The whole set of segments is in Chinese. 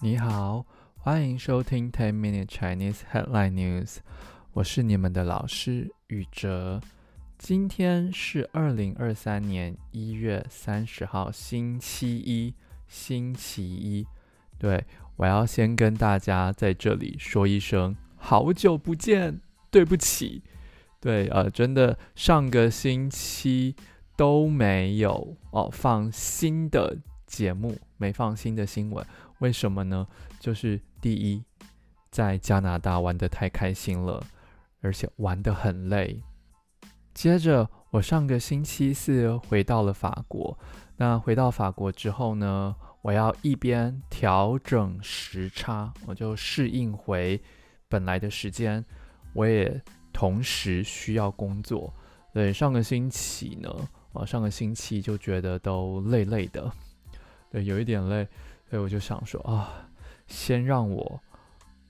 你好，欢迎收听 Ten Minute Chinese Headline News。我是你们的老师宇哲。今天是二零二三年一月三十号，星期一。星期一，对，我要先跟大家在这里说一声好久不见，对不起。对，呃，真的上个星期都没有哦放新的节目，没放新的新闻。为什么呢？就是第一，在加拿大玩得太开心了，而且玩得很累。接着，我上个星期四回到了法国。那回到法国之后呢，我要一边调整时差，我就适应回本来的时间，我也同时需要工作。对，上个星期呢，我上个星期就觉得都累累的，对，有一点累。所以我就想说啊，先让我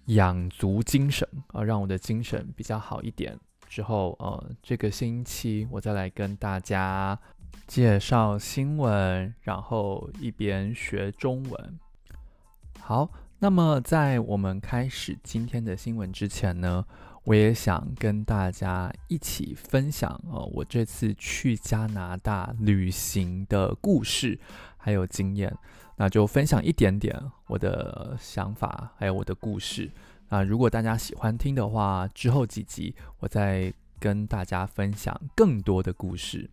养足精神啊，让我的精神比较好一点。之后呃，这个星期我再来跟大家介绍新闻，然后一边学中文。好，那么在我们开始今天的新闻之前呢，我也想跟大家一起分享呃，我这次去加拿大旅行的故事还有经验。那就分享一点点我的想法，还有我的故事。啊，如果大家喜欢听的话，之后几集我再跟大家分享更多的故事。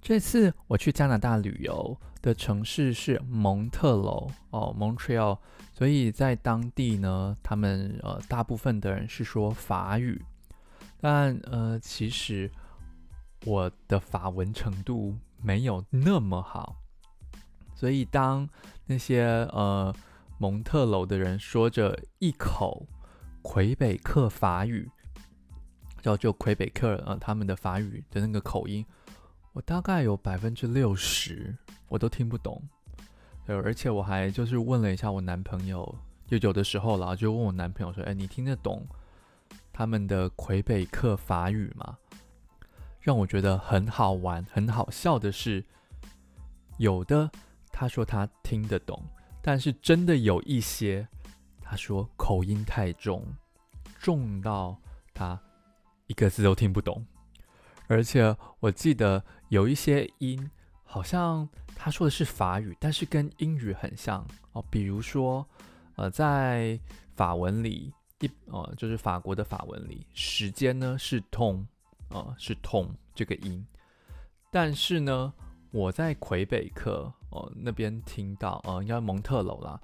这次我去加拿大旅游的城市是蒙特娄哦，Montreal。所以在当地呢，他们呃大部分的人是说法语，但呃其实我的法文程度没有那么好。所以，当那些呃蒙特娄的人说着一口魁北克法语，叫就魁北克呃他们的法语的那个口音，我大概有百分之六十我都听不懂。对，而且我还就是问了一下我男朋友，就有的时候啦，就问我男朋友说：“哎，你听得懂他们的魁北克法语吗？”让我觉得很好玩、很好笑的是，有的。他说他听得懂，但是真的有一些，他说口音太重，重到他一个字都听不懂。而且我记得有一些音，好像他说的是法语，但是跟英语很像哦。比如说，呃，在法文里一呃，就是法国的法文里，时间呢是 temps，呃，是 temps 这个音，但是呢。我在魁北克哦那边听到，呃，应该蒙特娄啦。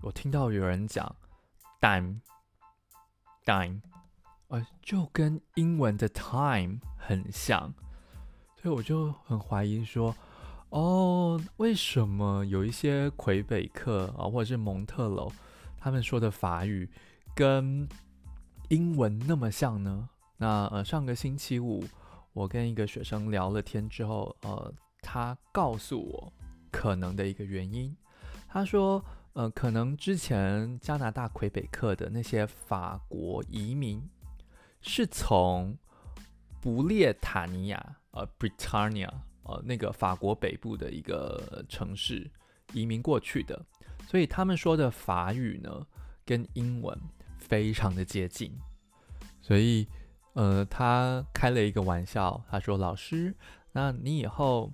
我听到有人讲 time，time，呃，就跟英文的 time 很像，所以我就很怀疑说，哦，为什么有一些魁北克啊，或者是蒙特娄，他们说的法语跟英文那么像呢？那呃，上个星期五，我跟一个学生聊了天之后，呃。他告诉我可能的一个原因，他说：“呃，可能之前加拿大魁北克的那些法国移民是从不列塔尼亚，呃，Britannia，呃，那个法国北部的一个城市移民过去的，所以他们说的法语呢，跟英文非常的接近。所以，呃，他开了一个玩笑，他说：‘老师，那你以后……’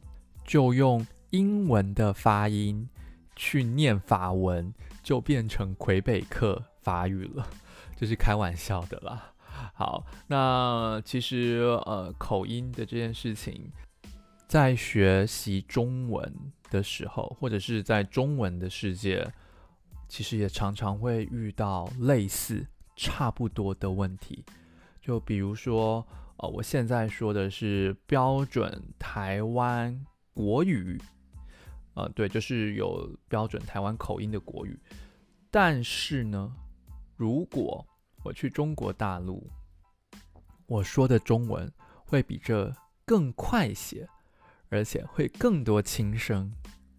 就用英文的发音去念法文，就变成魁北克法语了，这是开玩笑的啦。好，那其实呃口音的这件事情，在学习中文的时候，或者是在中文的世界，其实也常常会遇到类似差不多的问题。就比如说，呃，我现在说的是标准台湾。国语，呃，对，就是有标准台湾口音的国语。但是呢，如果我去中国大陆，我说的中文会比这更快些，而且会更多轻声，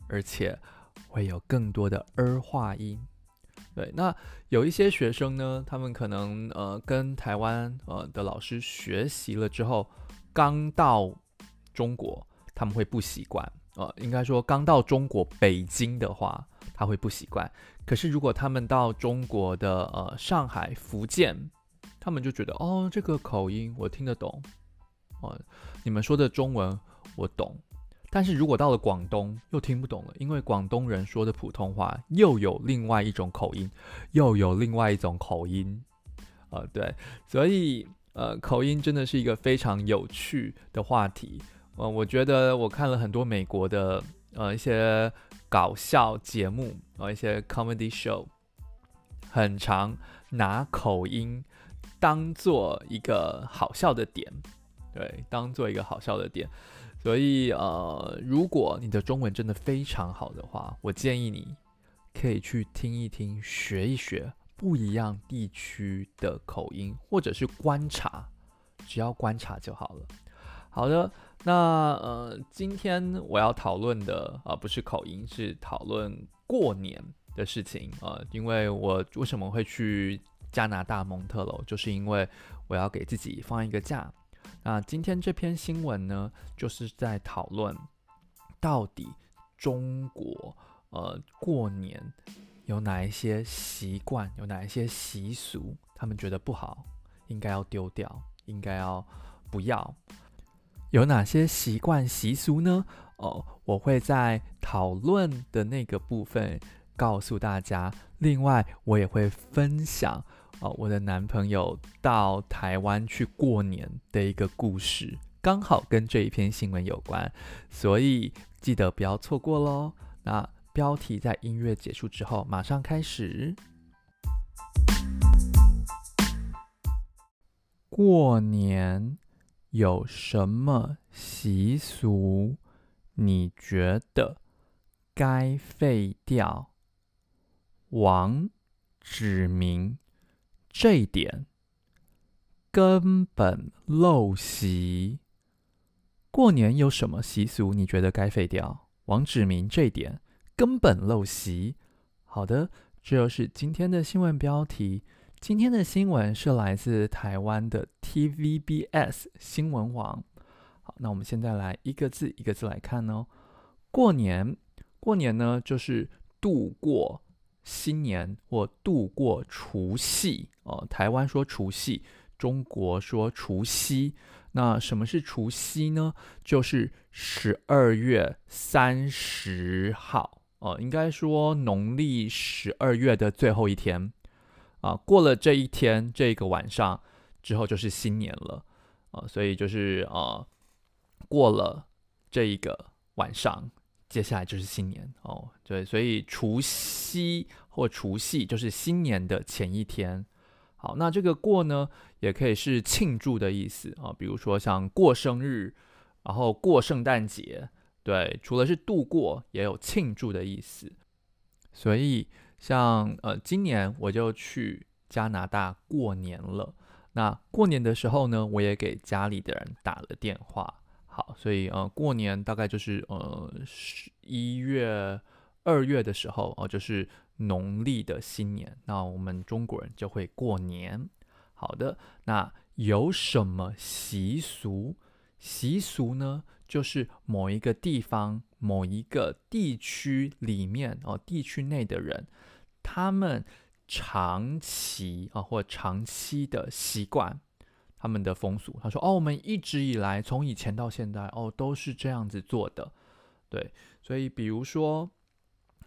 而且会有更多的儿化音。对，那有一些学生呢，他们可能呃跟台湾呃的老师学习了之后，刚到中国。他们会不习惯，呃，应该说刚到中国北京的话，他会不习惯。可是如果他们到中国的呃上海、福建，他们就觉得哦，这个口音我听得懂，哦，你们说的中文我懂。但是如果到了广东，又听不懂了，因为广东人说的普通话又有另外一种口音，又有另外一种口音，呃，对，所以呃，口音真的是一个非常有趣的话题。呃，我觉得我看了很多美国的呃一些搞笑节目，呃，一些 comedy show，很常拿口音当做一个好笑的点，对，当做一个好笑的点。所以，呃，如果你的中文真的非常好的话，我建议你可以去听一听、学一学不一样地区的口音，或者是观察，只要观察就好了。好的，那呃，今天我要讨论的啊，不是口音，是讨论过年的事情啊，呃，因为我为什么会去加拿大蒙特娄，就是因为我要给自己放一个假。那今天这篇新闻呢，就是在讨论到底中国呃过年有哪一些习惯，有哪一些习俗，他们觉得不好，应该要丢掉，应该要不要？有哪些习惯习俗呢？哦，我会在讨论的那个部分告诉大家。另外，我也会分享。哦，我的男朋友到台湾去过年的一个故事，刚好跟这一篇新闻有关，所以记得不要错过喽。那标题在音乐结束之后马上开始。过年有什么习俗？你觉得该废掉？王指明。这一点根本陋习。过年有什么习俗？你觉得该废掉？王指明这一点根本陋习。好的，这就是今天的新闻标题。今天的新闻是来自台湾的 TVBS 新闻网。好，那我们现在来一个字一个字来看哦。过年，过年呢就是度过。新年或度过除夕哦，台湾说除夕，中国说除夕。那什么是除夕呢？就是十二月三十号哦，应该说农历十二月的最后一天啊。过了这一天，这个晚上之后就是新年了啊，所以就是啊，过了这一个晚上。接下来就是新年哦，对，所以除夕或除夕就是新年的前一天。好，那这个过呢，也可以是庆祝的意思啊，比如说像过生日，然后过圣诞节，对，除了是度过，也有庆祝的意思。所以像呃，今年我就去加拿大过年了。那过年的时候呢，我也给家里的人打了电话。好，所以呃，过年大概就是呃十一月、二月的时候哦，就是农历的新年。那我们中国人就会过年。好的，那有什么习俗？习俗呢，就是某一个地方、某一个地区里面哦，地区内的人，他们长期啊，或长期的习惯。他们的风俗，他说：“哦，我们一直以来，从以前到现在，哦，都是这样子做的。对，所以比如说，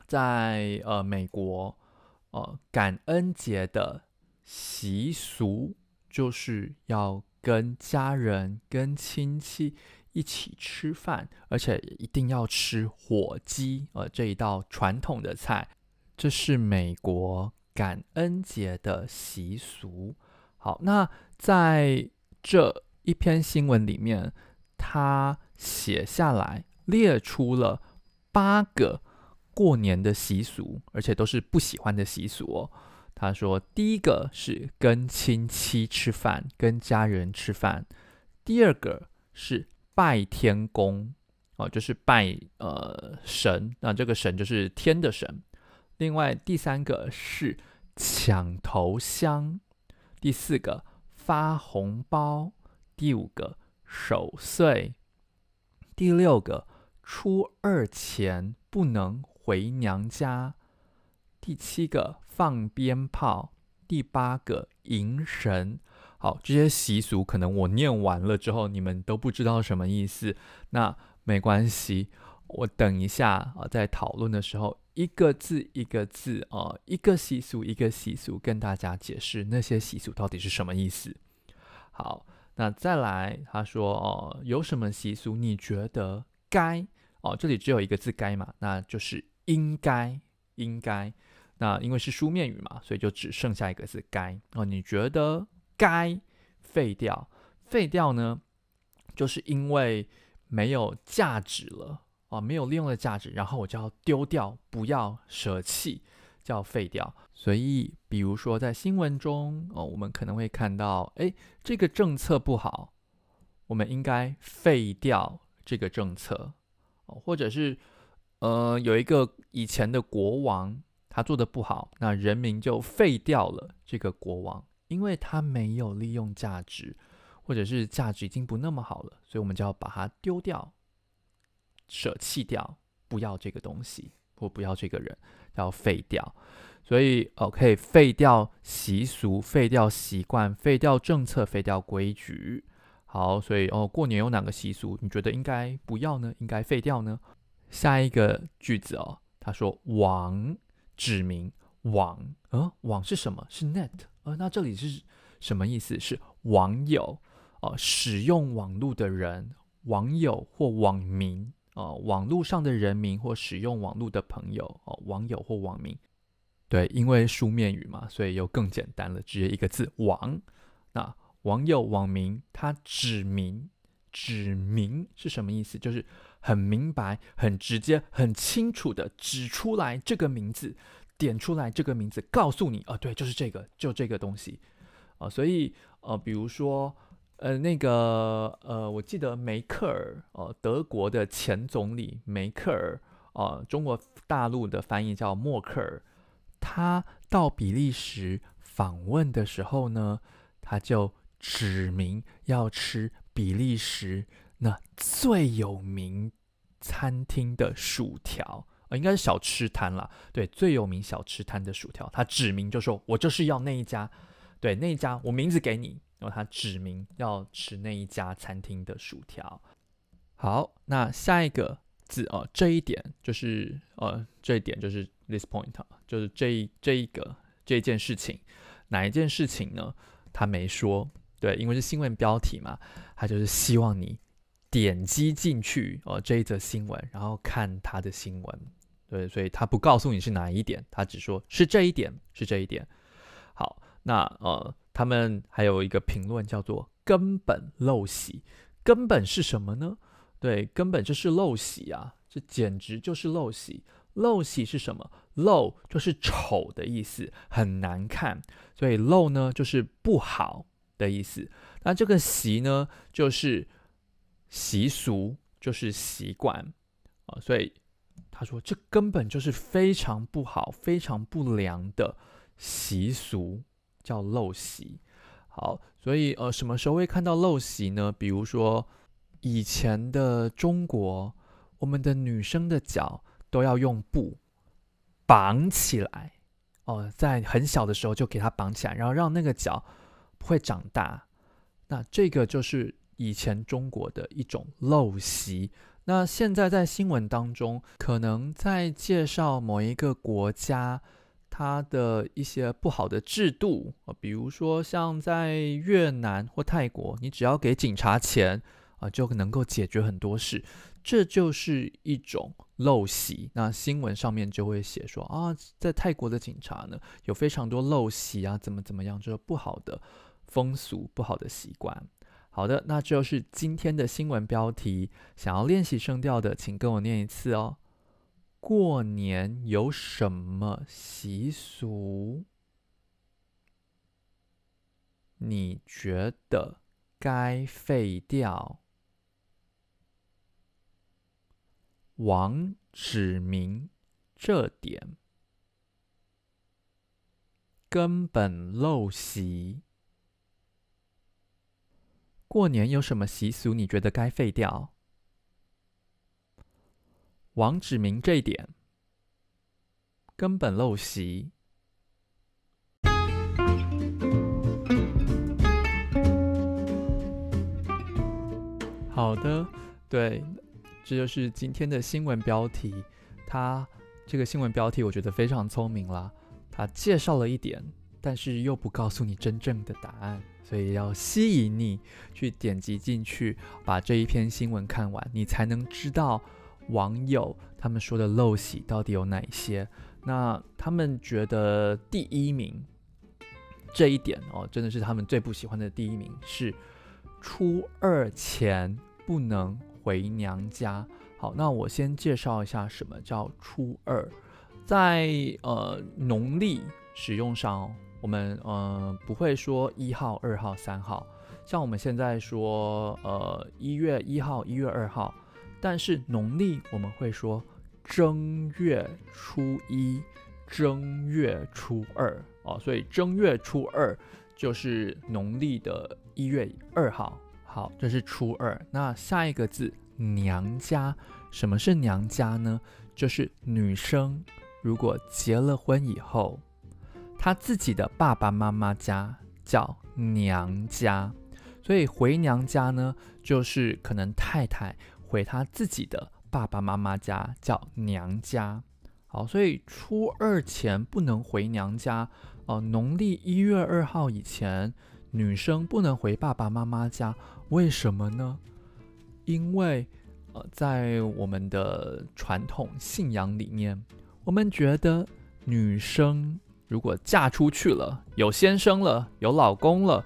在呃美国，呃感恩节的习俗就是要跟家人、跟亲戚一起吃饭，而且一定要吃火鸡，呃这一道传统的菜，这是美国感恩节的习俗。”好，那在这一篇新闻里面，他写下来列出了八个过年的习俗，而且都是不喜欢的习俗哦。他说，第一个是跟亲戚吃饭，跟家人吃饭；第二个是拜天公，哦，就是拜呃神，那这个神就是天的神。另外，第三个是抢头香。第四个发红包，第五个守岁，第六个初二前不能回娘家，第七个放鞭炮，第八个迎神。好，这些习俗可能我念完了之后，你们都不知道什么意思。那没关系，我等一下啊，在讨论的时候，一个字一个字啊，一个习俗一个习俗跟大家解释那些习俗到底是什么意思。好，那再来，他说哦，有什么习俗你觉得该哦？这里只有一个字该嘛，那就是应该应该。那因为是书面语嘛，所以就只剩下一个字该哦。你觉得？该废掉，废掉呢，就是因为没有价值了啊，没有利用的价值，然后我就要丢掉，不要舍弃，叫废掉。所以，比如说在新闻中哦，我们可能会看到，哎，这个政策不好，我们应该废掉这个政策，哦或者是呃，有一个以前的国王他做的不好，那人民就废掉了这个国王。因为他没有利用价值，或者是价值已经不那么好了，所以我们就要把它丢掉、舍弃掉，不要这个东西，或不要这个人，要废掉。所以，哦，可以废掉习俗、废掉习惯、废掉政策、废掉规矩。好，所以哦，过年有哪个习俗你觉得应该不要呢？应该废掉呢？下一个句子哦，他说“网”指明网，呃，网是什么？是 net。呃，那这里是什么意思？是网友哦、呃，使用网络的人，网友或网民哦、呃，网络上的人民或使用网络的朋友哦、网友或网民。对，因为书面语嘛，所以又更简单了，直接一个字“网”。那网友、网民，他指明，指明是什么意思？就是很明白、很直接、很清楚的指出来这个名字。点出来这个名字，告诉你啊，对，就是这个，就这个东西啊，所以呃，比如说呃，那个呃，我记得梅克尔，呃，德国的前总理梅克尔，呃，中国大陆的翻译叫默克尔，他到比利时访问的时候呢，他就指明要吃比利时那最有名餐厅的薯条。呃应该是小吃摊啦，对，最有名小吃摊的薯条，他指明就说：“我就是要那一家，对，那一家，我名字给你。”然后他指明要吃那一家餐厅的薯条。好，那下一个字哦，这一点就是呃，这一点就是 this point，就是这一这一个这件事情，哪一件事情呢？他没说，对，因为是新闻标题嘛，他就是希望你点击进去哦，这一则新闻，然后看他的新闻。对，所以他不告诉你是哪一点，他只说是这一点，是这一点。好，那呃，他们还有一个评论叫做“根本陋习”，根本是什么呢？对，根本就是陋习啊，这简直就是陋习。陋习是什么？陋就是丑的意思，很难看，所以陋呢就是不好的意思。那这个习呢，就是习俗，就是习惯啊，所以。他说：“这根本就是非常不好、非常不良的习俗，叫陋习。好，所以呃，什么时候会看到陋习呢？比如说，以前的中国，我们的女生的脚都要用布绑起来，哦、在很小的时候就给它绑起来，然后让那个脚不会长大。那这个就是以前中国的一种陋习。”那现在在新闻当中，可能在介绍某一个国家它的一些不好的制度啊，比如说像在越南或泰国，你只要给警察钱啊，就能够解决很多事，这就是一种陋习。那新闻上面就会写说啊，在泰国的警察呢，有非常多陋习啊，怎么怎么样，就是不好的风俗、不好的习惯。好的，那就是今天的新闻标题。想要练习声调的，请跟我念一次哦。过年有什么习俗？你觉得该废掉？王指明这点，根本陋习。过年有什么习俗？你觉得该废掉？网指明这一点，根本陋习。好的，对，这就是今天的新闻标题。它这个新闻标题我觉得非常聪明啦，它介绍了一点，但是又不告诉你真正的答案。所以要吸引你去点击进去，把这一篇新闻看完，你才能知道网友他们说的陋习到底有哪些。那他们觉得第一名这一点哦，真的是他们最不喜欢的第一名是初二前不能回娘家。好，那我先介绍一下什么叫初二，在呃农历使用上。我们呃不会说一号、二号、三号，像我们现在说呃一月一号、一月二号，但是农历我们会说正月初一、正月初二哦，所以正月初二就是农历的一月二号。好，这是初二。那下一个字娘家，什么是娘家呢？就是女生如果结了婚以后。她自己的爸爸妈妈家叫娘家，所以回娘家呢，就是可能太太回她自己的爸爸妈妈家叫娘家。好，所以初二前不能回娘家哦。农历一月二号以前，女生不能回爸爸妈妈家，为什么呢？因为呃，在我们的传统信仰里面，我们觉得女生。如果嫁出去了，有先生了，有老公了，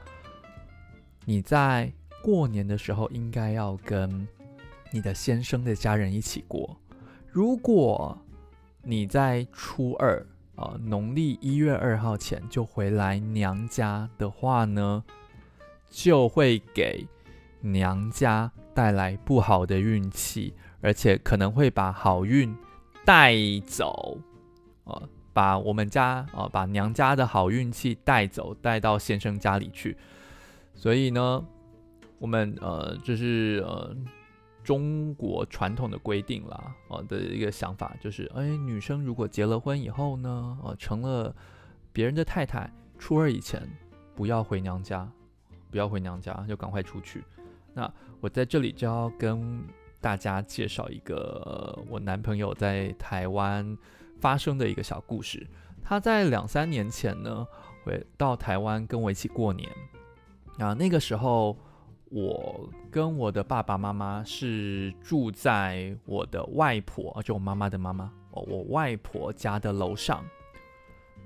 你在过年的时候应该要跟你的先生的家人一起过。如果你在初二啊，呃，农历一月二号前就回来娘家的话呢，就会给娘家带来不好的运气，而且可能会把好运带走。呃把我们家、呃，把娘家的好运气带走，带到先生家里去。所以呢，我们呃，就是呃，中国传统的规定啦，哦、的一个想法就是，哎，女生如果结了婚以后呢，呃，成了别人的太太，初二以前不要回娘家，不要回娘家，就赶快出去。那我在这里就要跟大家介绍一个、我男朋友在台湾。发生的一个小故事，他在两三年前呢，回到台湾跟我一起过年。啊，那个时候我跟我的爸爸妈妈是住在我的外婆，就我妈妈的妈妈，我外婆家的楼上。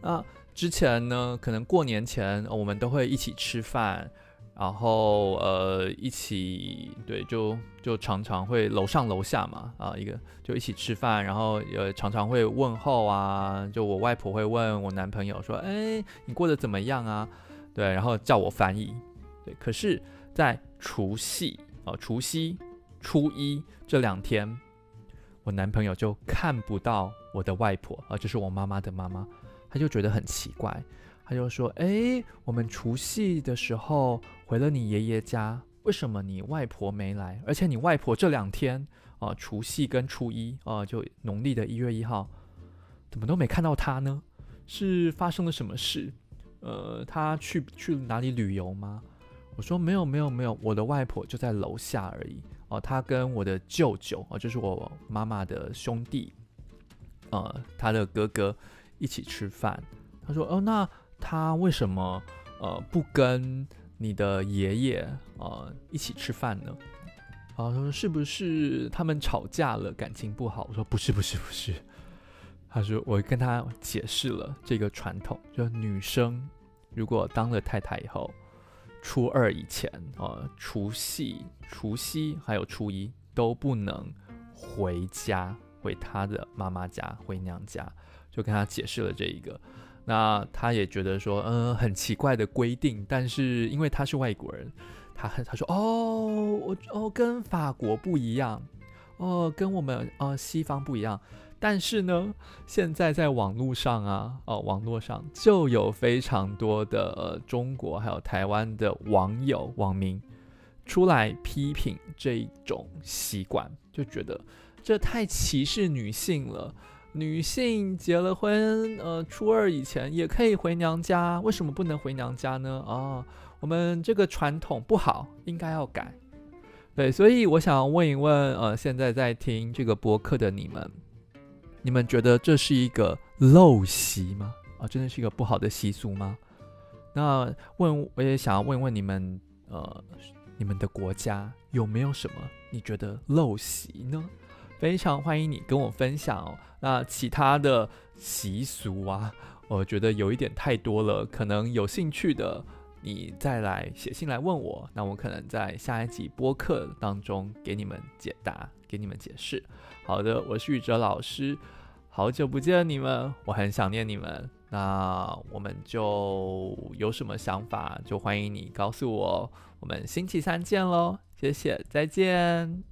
啊，之前呢，可能过年前我们都会一起吃饭。然后呃，一起对，就就常常会楼上楼下嘛，啊，一个就一起吃饭，然后也常常会问候啊，就我外婆会问我男朋友说，哎，你过得怎么样啊？对，然后叫我翻译，对。可是，在除夕啊，除夕、初一这两天，我男朋友就看不到我的外婆，啊，就是我妈妈的妈妈，他就觉得很奇怪。他就说：“哎，我们除夕的时候回了你爷爷家，为什么你外婆没来？而且你外婆这两天啊，除夕跟初一啊，就农历的一月一号，怎么都没看到她呢？是发生了什么事？呃，她去去哪里旅游吗？”我说：“没有，没有，没有，我的外婆就在楼下而已。哦，她跟我的舅舅啊，就是我妈妈的兄弟，呃，他的哥哥一起吃饭。他说：‘哦，那’。”他为什么呃不跟你的爷爷呃一起吃饭呢？啊，他说是不是他们吵架了，感情不好？我说不是不是不是。他说我跟他解释了这个传统，就女生如果当了太太以后，初二以前啊，呃，除夕、除夕还有初一都不能回家，回他的妈妈家，回娘家，就跟他解释了这一个。那他也觉得说，嗯、很奇怪的规定，但是因为他是外国人，他很他说，哦，我哦跟法国不一样，哦跟我们呃西方不一样，但是呢，现在在网络上啊，哦网络上就有非常多的、中国还有台湾的网友网民出来批评这种习惯，就觉得这太歧视女性了。女性结了婚，呃，初二以前也可以回娘家，为什么不能回娘家呢？啊，我们这个传统不好，应该要改。对，所以我想问一问，呃，现在在听这个播客的你们，你们觉得这是一个陋习吗？啊，真的是一个不好的习俗吗？那问，我也想要问问你们，呃，你们的国家有没有什么你觉得陋习呢？非常欢迎你跟我分享。那其他的习俗啊，我觉得有一点太多了，可能有兴趣的你再来写信来问我，那我可能在下一集播客当中给你们解答，给你们解释。好的，我是宇哲老师，好久不见你们，我很想念你们。那我们就有什么想法，就欢迎你告诉我。我们星期三见喽，谢谢，再见。